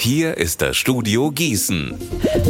Hier ist das Studio Gießen.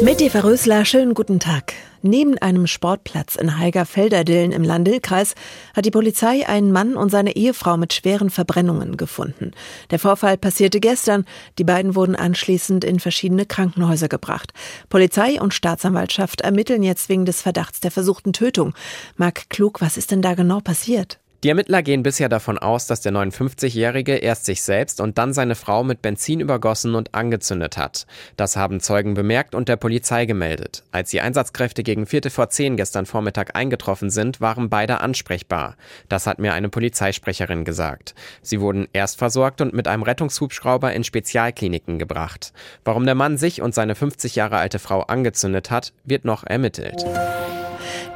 Mit Eva Rösler, schönen guten Tag. Neben einem Sportplatz in Heiger-Felderdillen im Landil-Kreis hat die Polizei einen Mann und seine Ehefrau mit schweren Verbrennungen gefunden. Der Vorfall passierte gestern. Die beiden wurden anschließend in verschiedene Krankenhäuser gebracht. Polizei und Staatsanwaltschaft ermitteln jetzt wegen des Verdachts der versuchten Tötung. Marc Klug, was ist denn da genau passiert? Die Ermittler gehen bisher davon aus, dass der 59-Jährige erst sich selbst und dann seine Frau mit Benzin übergossen und angezündet hat. Das haben Zeugen bemerkt und der Polizei gemeldet. Als die Einsatzkräfte gegen Viertel vor zehn gestern Vormittag eingetroffen sind, waren beide ansprechbar. Das hat mir eine Polizeisprecherin gesagt. Sie wurden erst versorgt und mit einem Rettungshubschrauber in Spezialkliniken gebracht. Warum der Mann sich und seine 50 Jahre alte Frau angezündet hat, wird noch ermittelt.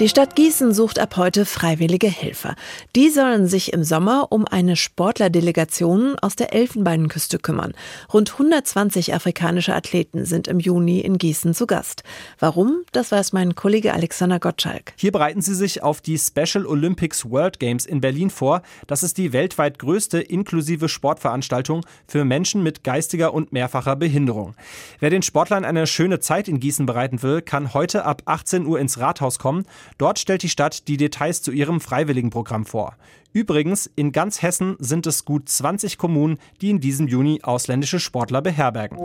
Die Stadt Gießen sucht ab heute freiwillige Helfer. Die sollen sich im Sommer um eine Sportlerdelegation aus der Elfenbeinküste kümmern. Rund 120 afrikanische Athleten sind im Juni in Gießen zu Gast. Warum? Das weiß mein Kollege Alexander Gottschalk. Hier bereiten sie sich auf die Special Olympics World Games in Berlin vor. Das ist die weltweit größte inklusive Sportveranstaltung für Menschen mit geistiger und mehrfacher Behinderung. Wer den Sportlern eine schöne Zeit in Gießen bereiten will, kann heute ab 18 Uhr ins Rathaus kommen. Dort stellt die Stadt die Details zu ihrem Freiwilligenprogramm vor. Übrigens, in ganz Hessen sind es gut 20 Kommunen, die in diesem Juni ausländische Sportler beherbergen.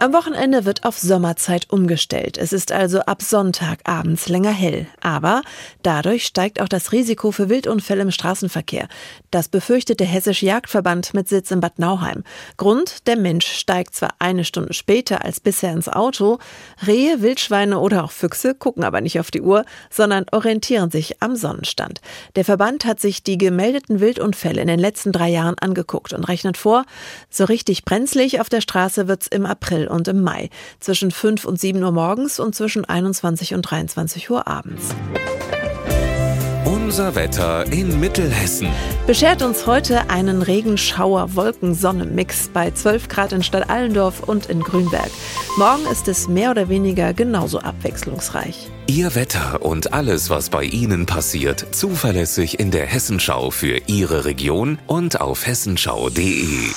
Am Wochenende wird auf Sommerzeit umgestellt. Es ist also ab Sonntag abends länger hell. Aber dadurch steigt auch das Risiko für Wildunfälle im Straßenverkehr. Das befürchtet der Hessische Jagdverband mit Sitz in Bad Nauheim. Grund, der Mensch steigt zwar eine Stunde später als bisher ins Auto. Rehe, Wildschweine oder auch Füchse gucken aber nicht auf die Uhr, sondern orientieren sich am Sonnenstand. Der Verband hat sich die gemeldeten Wildunfälle in den letzten drei Jahren angeguckt und rechnet vor, so richtig brenzlig auf der Straße wird's im April und im Mai, zwischen 5 und 7 Uhr morgens und zwischen 21 und 23 Uhr abends. Unser Wetter in Mittelhessen. Beschert uns heute einen Regenschauer-Wolken-Sonne-Mix bei 12 Grad in Stadt Allendorf und in Grünberg. Morgen ist es mehr oder weniger genauso abwechslungsreich. Ihr Wetter und alles, was bei Ihnen passiert, zuverlässig in der Hessenschau für Ihre Region und auf hessenschau.de.